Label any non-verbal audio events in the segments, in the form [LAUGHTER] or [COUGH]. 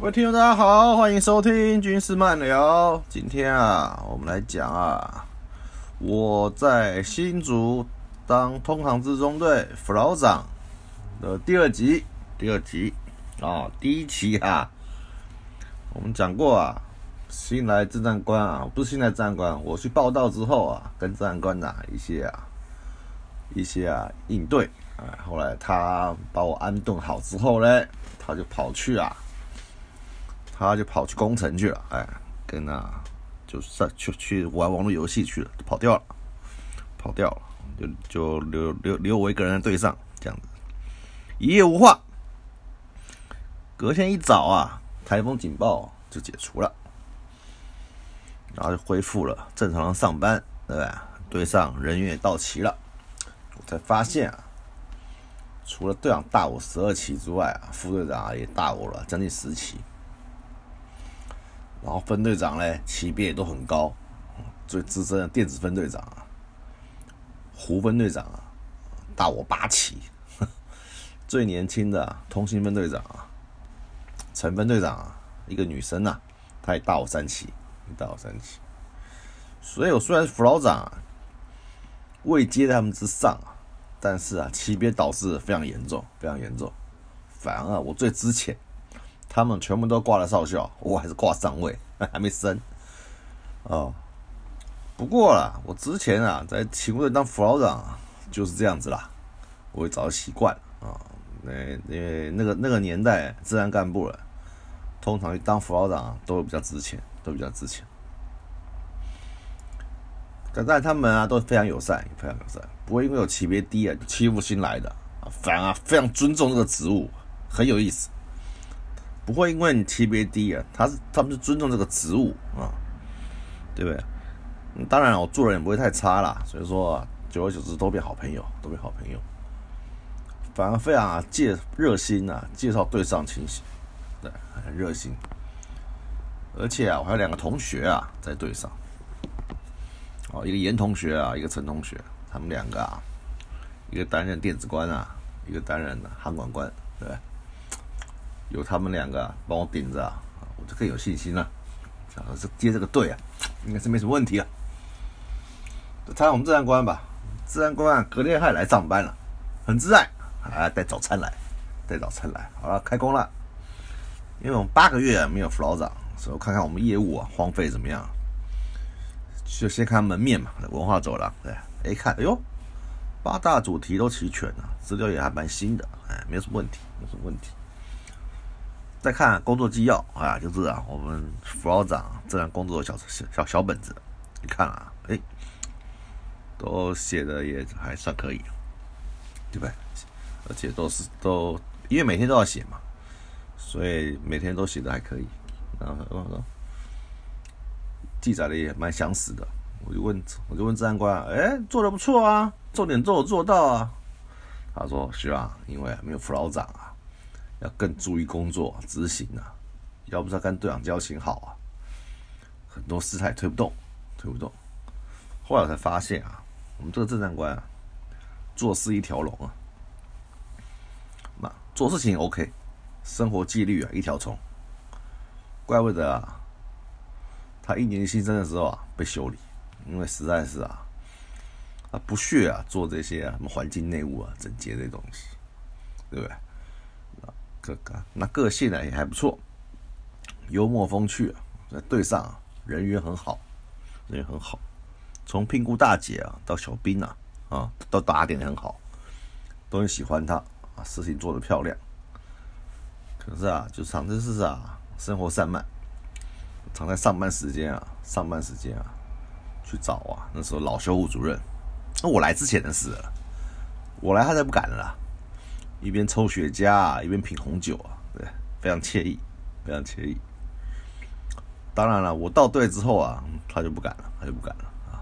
各位听众，大家好，欢迎收听军事漫聊。今天啊，我们来讲啊，我在新竹当通航之中队副老长的第二集。第二集啊，第一期啊，我们讲过啊，新来政战官啊，不是新来战官，我去报道之后啊，跟政战官呐一些啊一些啊应对啊，后来他把我安顿好之后呢，他就跑去啊。他就跑去攻城去了，哎，跟那，就是去去玩网络游戏去了，跑掉了，跑掉了，就就留留留我一个人在队上，这样子，一夜无话。隔天一早啊，台风警报就解除了，然后就恢复了正常的上班，对吧对？队上人员也到齐了，我才发现啊，除了队长大我十二期之外啊，副队长也大我了将近十期。然后分队长呢，级别也都很高，最资深的电子分队长啊，胡分队长啊，大我八期，[LAUGHS] 最年轻的通信分队长啊，陈分队长啊，一个女生呐，她也大我三期，大我三旗，所以我虽然是副老长啊，位阶在他们之上啊，但是啊，级别导致非常严重，非常严重，反而我最之前。他们全部都挂了少校，我还是挂上尉，[LAUGHS] 还没升。哦，不过啦，我之前啊在勤务队当副老长就是这样子啦，我也早习惯啊。那因为那个那个年代，自然干部了，通常当副老长都比较值钱，都比较值钱。但但他们啊都非常友善，非常友善，不会因为有级别低啊欺负新来的，反而非常尊重这个职务，很有意思。不会因为你级别低啊，他是他们是尊重这个职务啊，对不对？当然我做人也不会太差啦，所以说久而久之都变好朋友，都变好朋友，反而非常啊介热心啊，介绍对上亲戚，对，很热心。而且啊，我还有两个同学啊在队上，哦，一个严同学啊，一个陈同学，他们两个啊，一个担任电子官啊，一个担任航管官，对。有他们两个帮我顶着啊，我就更有信心了。想是接这个队啊，应该是没什么问题了。参加我们治安官吧，治安官隔天还来上班了，很自在啊，带早餐来，带早餐来。好了，开工了。因为我们八个月没有副老长，所以我看看我们业务啊荒废怎么样。就先看门面嘛，文化走廊对。一看，哎呦，八大主题都齐全了，资料也还蛮新的，哎，没什么问题，没什么问题。再看工作纪要啊，就是啊，我们副老长这样工作小小小小本子，你看啊，哎，都写的也还算可以，对不对？而且都是都，因为每天都要写嘛，所以每天都写的还可以。然后记载的也蛮详实的。我就问，我就问治安官，哎，做的不错啊，重点都有做到啊。他说是啊，因为没有副老长啊。要更注意工作执行啊，要不是跟队长交情好啊，很多事态推不动，推不动。后来才发现啊，我们这个政战官啊，做事一条龙啊，那做事情 OK，生活纪律啊一条虫，怪不得啊，他一年新生的时候啊被修理，因为实在是啊，啊不屑啊做这些啊什么环境内务啊整洁这东西，对不对？这个那个性呢也还不错，幽默风趣，在队上人缘很好，人缘很好。从聘雇大姐啊到小兵啊啊都打点的很好，都很喜欢他啊，事情做得漂亮。可是啊，就常真是啊，生活散漫，常在上班时间啊，上班时间啊去找啊。那时候老修护主任，那我来之前的事了，我来他才不敢了。一边抽雪茄，一边品红酒啊，对，非常惬意，非常惬意。当然了，我到队之后啊，他就不敢了，他就不敢了啊。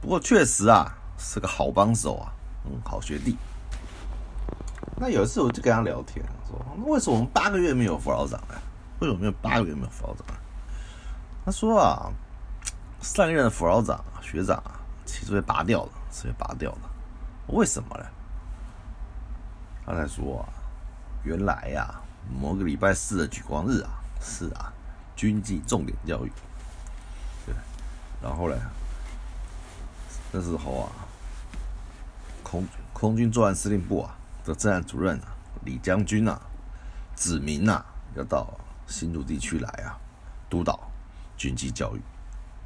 不过确实啊，是个好帮手啊，嗯，好学弟。那有一次我就跟他聊天，说那为什么我们八个月没有副老长呢？为什么没有八个月没有副老长？他说啊，上一任的副老长学长啊，其实被拔掉了，是被拔掉了。为什么呢？他才说啊，原来呀，某个礼拜四的举光日啊，是啊，军纪重点教育。对，然后呢，那时候啊，空空军作战司令部啊的政战主任啊，李将军啊，指明啊，要到新竹地区来啊，督导军纪教育，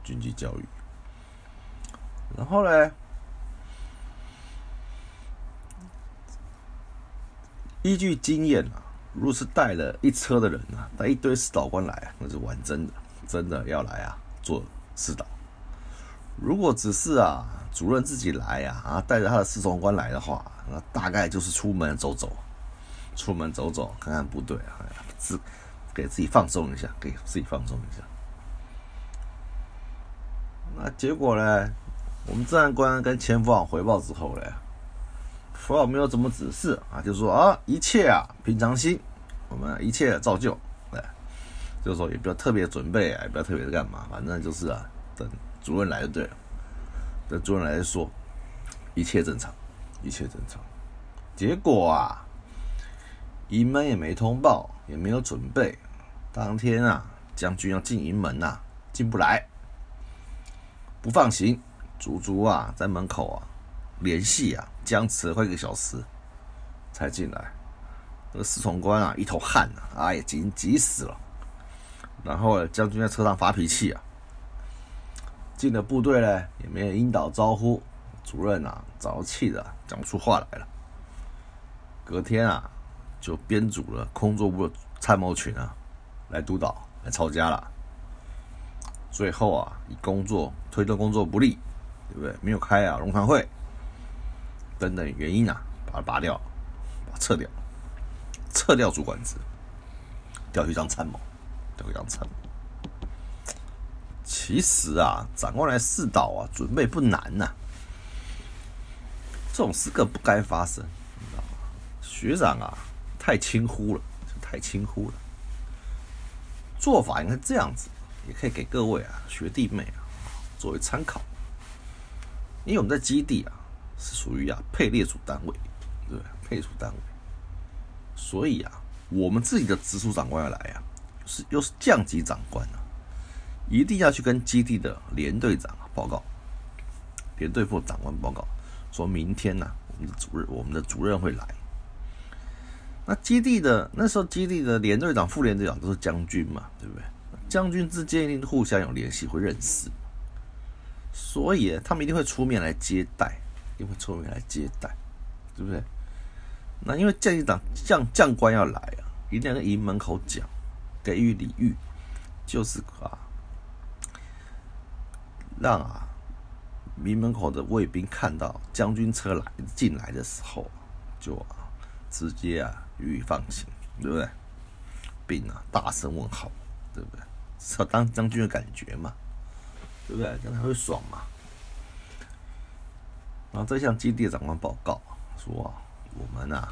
军纪教育。然后呢？依据经验啊，如果是带了一车的人啊，带一堆指导官来，那是玩真的，真的要来啊做指导。如果只是啊主任自己来呀，啊带着他的侍从官来的话，那大概就是出门走走，出门走走看看部队啊，自给自己放松一下，给自己放松一下。那结果呢？我们治安官跟前副长回报之后呢？副长没有怎么指示啊，就说啊，一切啊平常心，我们一切照旧，哎，就是说也不要特别准备啊，也不要特别的干嘛，反正就是啊，等主任来就对了，等主任来说，一切正常，一切正常。结果啊，营门也没通报，也没有准备，当天啊，将军要进营门呐，进不来，不放行，足足啊在门口啊。联系啊，僵持了快一个小时才进来。那个侍从官啊，一头汗啊，哎呀，急急死了。然后将军在车上发脾气啊，进了部队呢，也没有引导招呼。主任啊，着气的讲不出话来了。隔天啊，就编组了空作部的参谋群啊，来督导，来抄家了。最后啊，以工作推动工作不利，对不对？没有开啊，龙潭会。等等原因啊，把它拔掉，把它撤掉，撤掉主管职，调去当参谋，调去当参谋。其实啊，长官来试导啊，准备不难呐。这种事更不该发生，学长啊，太轻忽了，太轻忽了。做法应该这样子，也可以给各位啊学弟妹啊作为参考。因为我们在基地啊。是属于啊配列组单位，对？配组单位，所以啊，我们自己的直属长官要来啊，是又是降级长官啊，一定要去跟基地的连队长报告，连队副长官报告，说明天呢，我们的主任，我们的主任会来。那基地的那时候，基地的连队长、副连队长都是将军嘛，对不对？将军之间一定互相有联系，会认识，所以他们一定会出面来接待。因为出面来接待，对不对？那因为将级长将将官要来啊，一定要在营门口讲，给予礼遇，就是啊，让啊营门口的卫兵看到将军车来进来的时候，就啊直接啊予以放行，对不对？并啊大声问好，对不对？是要当将军的感觉嘛，对不对？这样才会爽嘛。然后再向基地长官报告说：“我们呐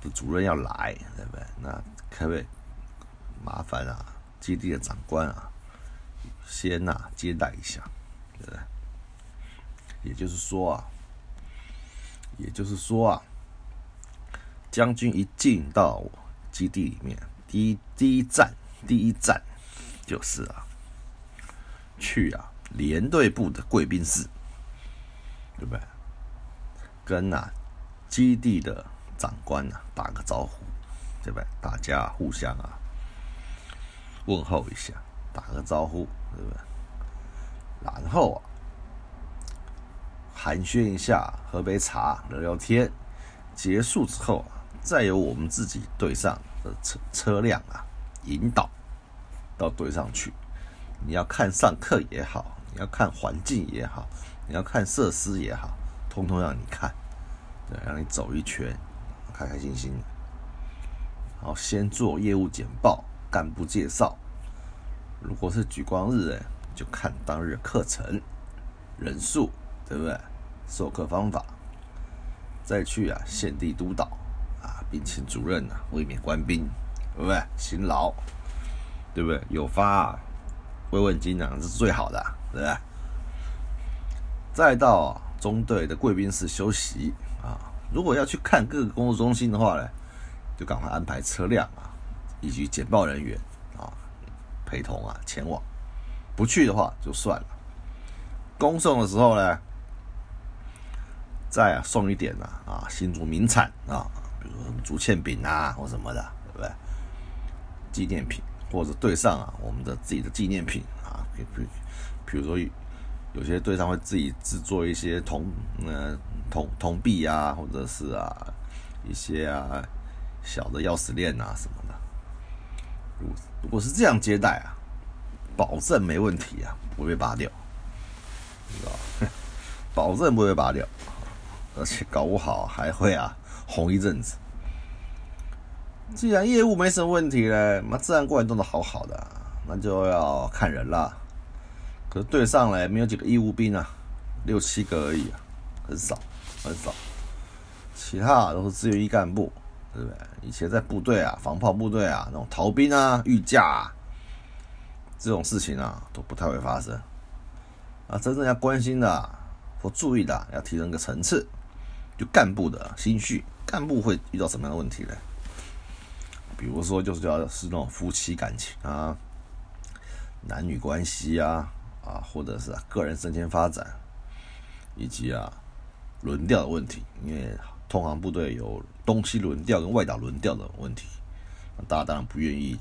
的主任要来，对不对？那可不可以麻烦啊，基地的长官啊，先呐接待一下，对不对？也就是说啊，也就是说啊，将军一进到基地里面，第一第一站，第一站就是啊，去啊连队部的贵宾室。”对不对？跟啊基地的长官啊打个招呼，对不对？大家互相啊问候一下，打个招呼，对不对？然后啊寒暄一下，喝杯茶，聊聊天。结束之后啊，再由我们自己队上的车车辆啊引导到队上去。你要看上课也好，你要看环境也好。你要看设施也好，通通让你看，对，让你走一圈，开开心心。好，先做业务简报、干部介绍。如果是举光日，哎，就看当日课程人数，对不对？授课方法，再去啊，现地督导啊，并请主任啊，慰勉官兵，对不对？辛劳，对不对？有发慰问金啊，是最好的，对不对？再到中队的贵宾室休息啊。如果要去看各个工作中心的话呢，就赶快安排车辆啊，以及简报人员啊陪同啊前往。不去的话就算了。恭送的时候呢，再送一点啊啊新竹名产啊，比如说竹签饼啊或什么的，对不对？纪念品或者对上啊我们的自己的纪念品啊，比比比如说有些对上会自己制作一些铜呃铜铜币啊，或者是啊一些啊小的钥匙链啊什么的。如果是这样接待啊。保证没问题啊，不会拔掉，知道 [LAUGHS] 保证不会拔掉，而且搞不好还会啊红一阵子。既然业务没什么问题嘞，那自然过来弄得好好的，那就要看人了。可是队上来没有几个义务兵啊，六七个而已啊，很少很少。其他都是自愿役干部，对不对？以前在部队啊，防炮部队啊，那种逃兵啊、御驾啊。这种事情啊，都不太会发生。啊，真正要关心的或注意的，要提升个层次，就干部的心绪，干部会遇到什么样的问题呢？比如说，就是要是那种夫妻感情啊、男女关系啊，啊，或者是个人升迁发展，以及啊轮调的问题。因为通航部队有东西轮调跟外岛轮调的问题，大家当然不愿意。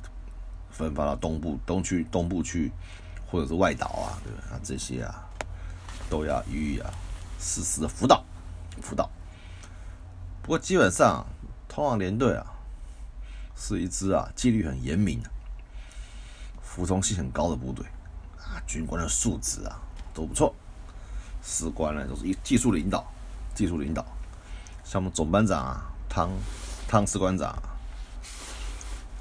分发到东部、东区、东部区，或者是外岛啊，对不对？那这些啊，都要予以啊实时的辅导、辅导。不过基本上，通航连队啊，是一支啊纪律很严明、服从性很高的部队军官的素质啊都不错，士官呢都是一技术领导、技术领导。像我们总班长啊，汤汤士官长。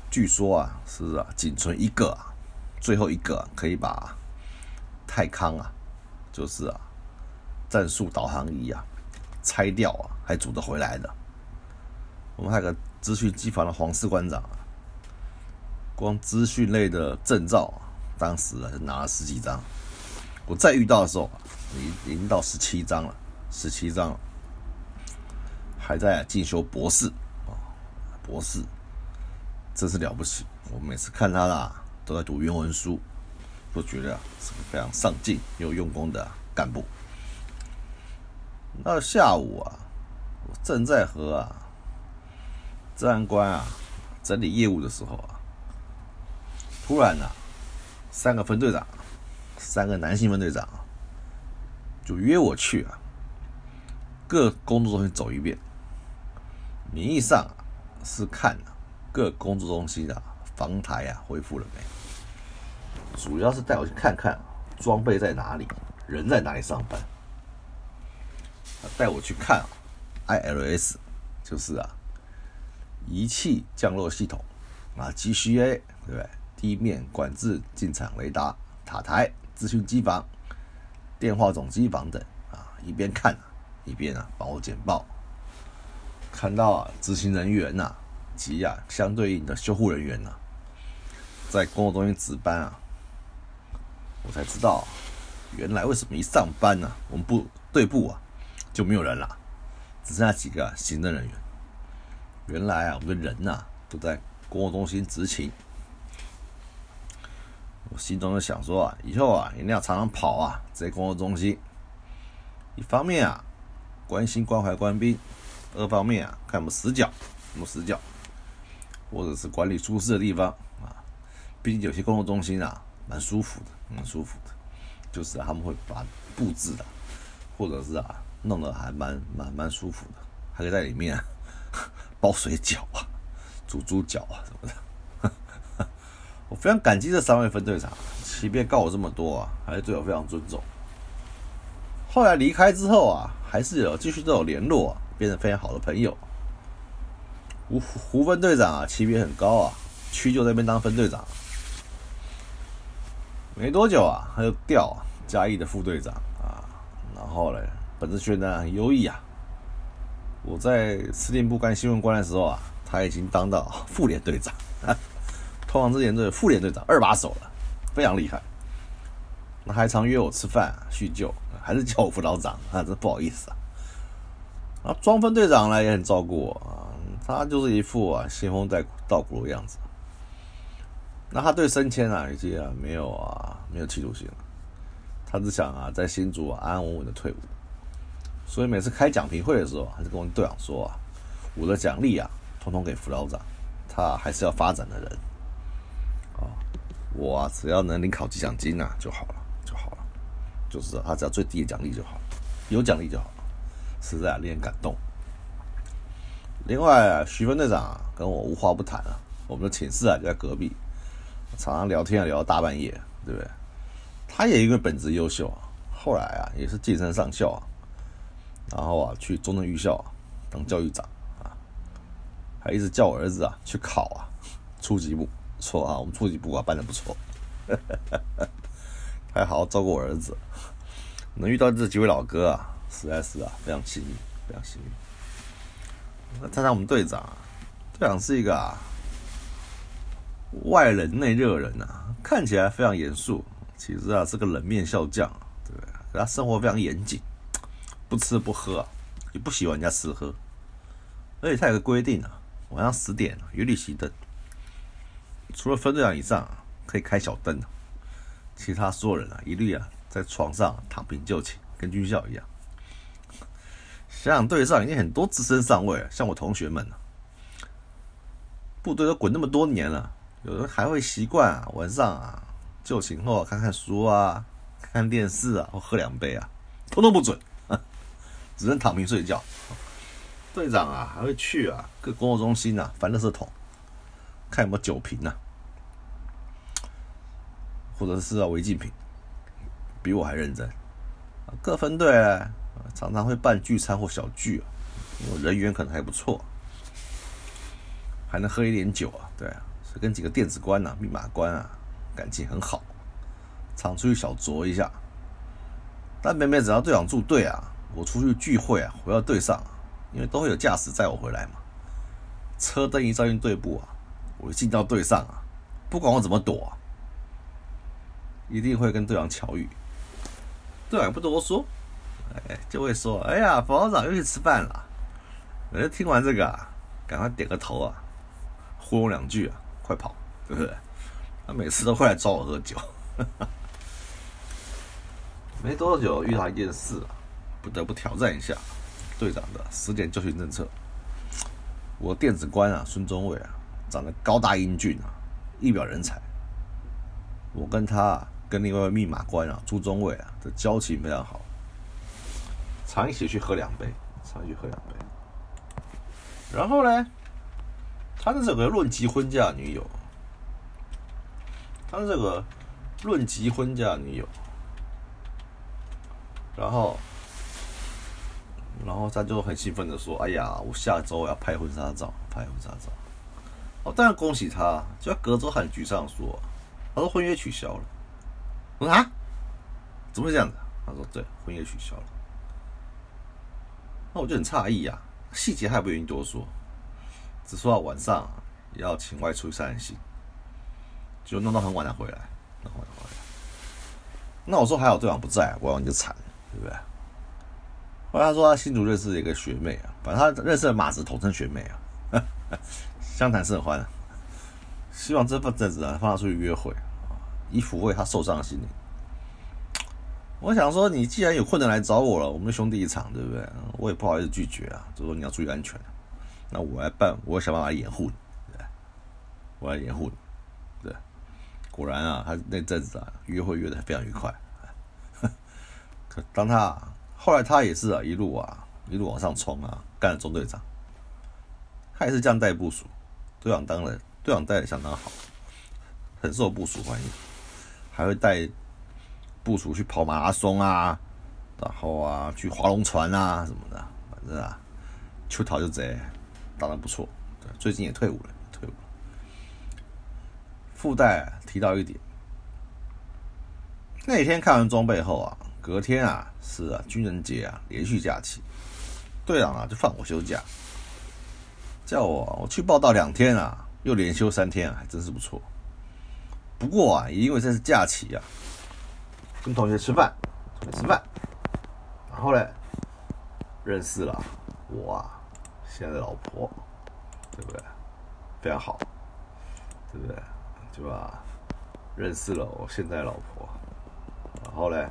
据说啊，是啊，仅存一个啊，最后一个可以把泰康啊，就是啊，战术导航仪啊拆掉啊，还组得回来的。我们还有个资讯机房的黄士官长，光资讯类的证照，当时啊就拿了十几张。我再遇到的时候，已已经到十七张了，十七张了，还在进修博士啊，博士。真是了不起！我每次看他啦，都在读原文书，都觉得是个非常上进又用功的干部。到下午啊，我正在和啊治安官啊整理业务的时候啊，突然呢，三个分队长，三个男性分队长，就约我去啊各工作中心走一遍，名义上是看。各工作中心的房台啊，恢复了没？主要是带我去看看装备在哪里，人在哪里上班。带我去看 ILS，就是啊，仪器降落系统啊，GCA 对不对？地面管制进场雷达塔台、资讯机房、电话总机房等啊，一边看一边啊，帮我简报。看到啊，执行人员呐。及啊，相对应的修护人员呐，在工作中心值班啊，我才知道，原来为什么一上班呢，我们部队部啊就没有人了，只剩下几个行政人员。原来啊，我们的人呐都在工作中心执勤。心中就想说啊，以后啊一定要常常跑啊，在工作中心。一方面啊，关心关怀官兵；二方面啊，看我们死角，什么死角。或者是管理舒适的地方啊，毕竟有些工作中心啊，蛮舒服的，蛮舒服的，就是他们会把布置的，或者是啊，弄得还蛮蛮蛮舒服的，还可以在里面 [LAUGHS] 包水饺啊，煮猪脚啊什么的。我非常感激这三位分队长，即便告我这么多啊，还是对我非常尊重。后来离开之后啊，还是有继续都有联络，变成非常好的朋友。胡胡分队长啊，级别很高啊，区就在那边当分队长。没多久啊，他就调嘉义的副队长啊，然后呢，本子学呢很优异啊。我在司令部干新闻官的时候啊，他已经当到副连队长，通常之前队副连队长二把手了，非常厉害。那还常约我吃饭叙旧，还是叫我副老长啊，真不好意思啊。啊，庄分队长呢也很照顾我啊。他就是一副啊仙风带道骨的样子。那他对升迁啊，已经啊没有啊没有企图心了。他只想啊在新竹安安稳稳的退伍。所以每次开奖评会的时候，还是跟我们队长说啊，我的奖励啊，统统给辅导长，他还是要发展的人。我只要能领考级奖金啊就好了，就好了。就是他只要最低的奖励就好，有奖励就好。实在令人感动。另外，徐分队长啊，跟我无话不谈啊。我们的寝室啊就在隔壁，常常聊天啊聊到大半夜，对不对？他也因为本职优秀啊，后来啊也是晋升上校啊，然后啊去中正预校当教育长啊，还一直叫我儿子啊去考啊初级部，错啊我们初级部啊办的不错，[LAUGHS] 还好好照顾我儿子，能遇到这几位老哥啊。实在是啊，非常幸运，非常幸运。那看看我们队长，队长是一个啊外冷内热人啊，看起来非常严肃，其实啊是个冷面笑匠，对不对？他生活非常严谨，不吃不喝，也不喜欢人家吃喝。而且他有个规定啊，晚上十点一律熄灯，除了分队长以上可以开小灯，其他所有人啊一律啊在床上躺平就寝，跟军校一样。想想队上已经很多资深上尉了，像我同学们部队都滚那么多年了，有人还会习惯啊晚上啊就寝后看看书啊，看电视啊，或喝两杯啊，通通不准，[LAUGHS] 只能躺平睡觉。队长啊还会去啊各工作中心啊翻垃圾桶，看有没有酒瓶啊，或者是啊违禁品，比我还认真。各分队。常常会办聚餐或小聚啊，人缘可能还不错，还能喝一点酒啊，对啊，是跟几个电子官啊、密码官啊感情很好，常出去小酌一下。但每每只要队长驻队啊，我出去聚会啊，回到队上，因为都会有驾驶载我回来嘛，车灯一照进队部啊，我进到队上啊，不管我怎么躲，一定会跟队长巧遇，队长也不多说。哎，就会说：“哎呀，副长又去吃饭了。”人家听完这个啊，赶快点个头啊，呼我两句啊，快跑，对不对？他每次都会来找我喝酒。[LAUGHS] 没多久遇到一件事，不得不挑战一下队长的十点就训政策。我电子官啊，孙中伟啊，长得高大英俊啊，一表人才。我跟他跟另外密码官啊，朱中伟啊的交情非常好。常一起去喝两杯，常一起喝两杯。然后呢，他的这个论及婚嫁女友，他的这个论及婚嫁女友，然后，然后他就很兴奋的说：“哎呀，我下周要拍婚纱照，拍婚纱照。”哦，当然恭喜他，就隔周很沮丧说：“他说婚约取消了。”我说：“啊，怎么会这样子？”他说：“对，婚约取消了。”那我就很诧异呀，细节还不愿意多说，只说到晚上要请外出散心，就弄到很晚才回来，很晚回来。那我说还好队长不在，不然你就惨了，对不对？后来他说他新竹认识一个学妹啊，反正他认识的马子统称学妹啊，相谈甚欢，希望这份阵子啊放他出去约会啊，以抚慰他受伤的心灵。我想说，你既然有困难来找我了，我们兄弟一场，对不对？我也不好意思拒绝啊，就说你要注意安全。那我来办，我想办法掩护你，对，我来掩护你，对。果然啊，他那阵子啊，约会约的非常愉快。[LAUGHS] 可当他后来他也是啊，一路啊，一路往上冲啊，干了中队长。他也是这样带部署，队长当了，队长带的相当好，很受部署欢迎，还会带。部署去跑马拉松啊，然后啊去划龙船啊什么的，反正啊，秋桃就这，当然不错。对，最近也退伍了，退伍了。附带提到一点，那天看完装备后啊，隔天啊是啊军人节啊连续假期，队长啊就放我休假，叫我我去报道两天啊，又连休三天啊，还真是不错。不过啊，也因为这是假期啊。跟同学吃饭，吃饭，然后呢，认识了我啊现在的老婆，对不对？非常好，对不对？对吧？认识了我现在老婆，然后嘞，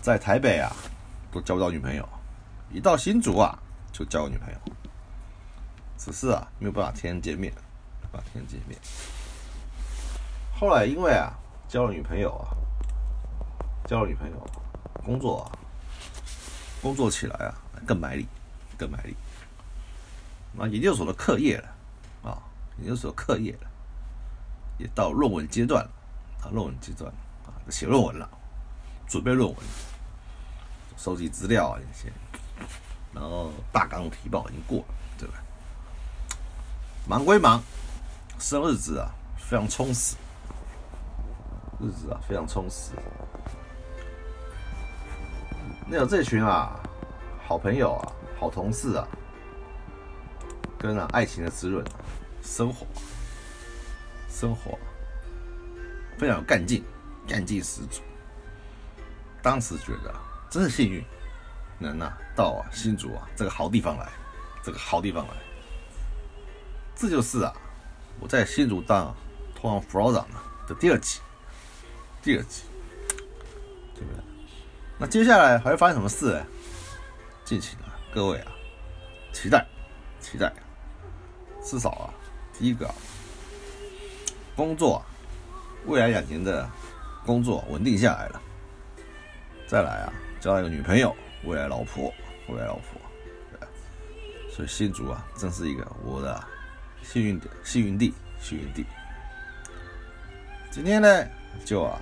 在台北啊，都交不到女朋友，一到新竹啊，就交个女朋友。只是啊，没有办法天天见面，啊，天天见面。后来因为啊，交了女朋友啊，交了女朋友，工作啊，工作起来啊，更卖力，更卖力。那研究所的课业了，啊，研究所课业了，也到论文阶段了，啊，论文阶段啊，写论文了，准备论文，收集资料啊这些，然后大纲提报已经过了，对吧？忙归忙，生日子啊非常充实，日子啊非常充实。那有这群啊好朋友啊好同事啊，跟啊爱情的滋润，生活生活非常有干劲，干劲十足。当时觉得真是幸运，能啊到啊新竹啊这个好地方来，这个好地方来。这就是啊，我在新竹当通往 f l o r i 的第二集，第二集，对不对？那接下来还会发生什么事呢？敬请啊，各位啊，期待，期待。至少啊，第一个啊，工作，未来两年的工作稳定下来了。再来啊，交一个女朋友，未来老婆，未来老婆，对。所以新竹啊，真是一个我的。幸运的幸运地，幸运地。今天呢，就啊，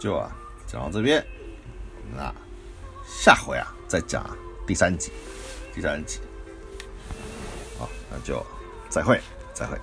就啊，讲到这边，那下回啊，再讲第三集，第三集。好，那就再会，再会。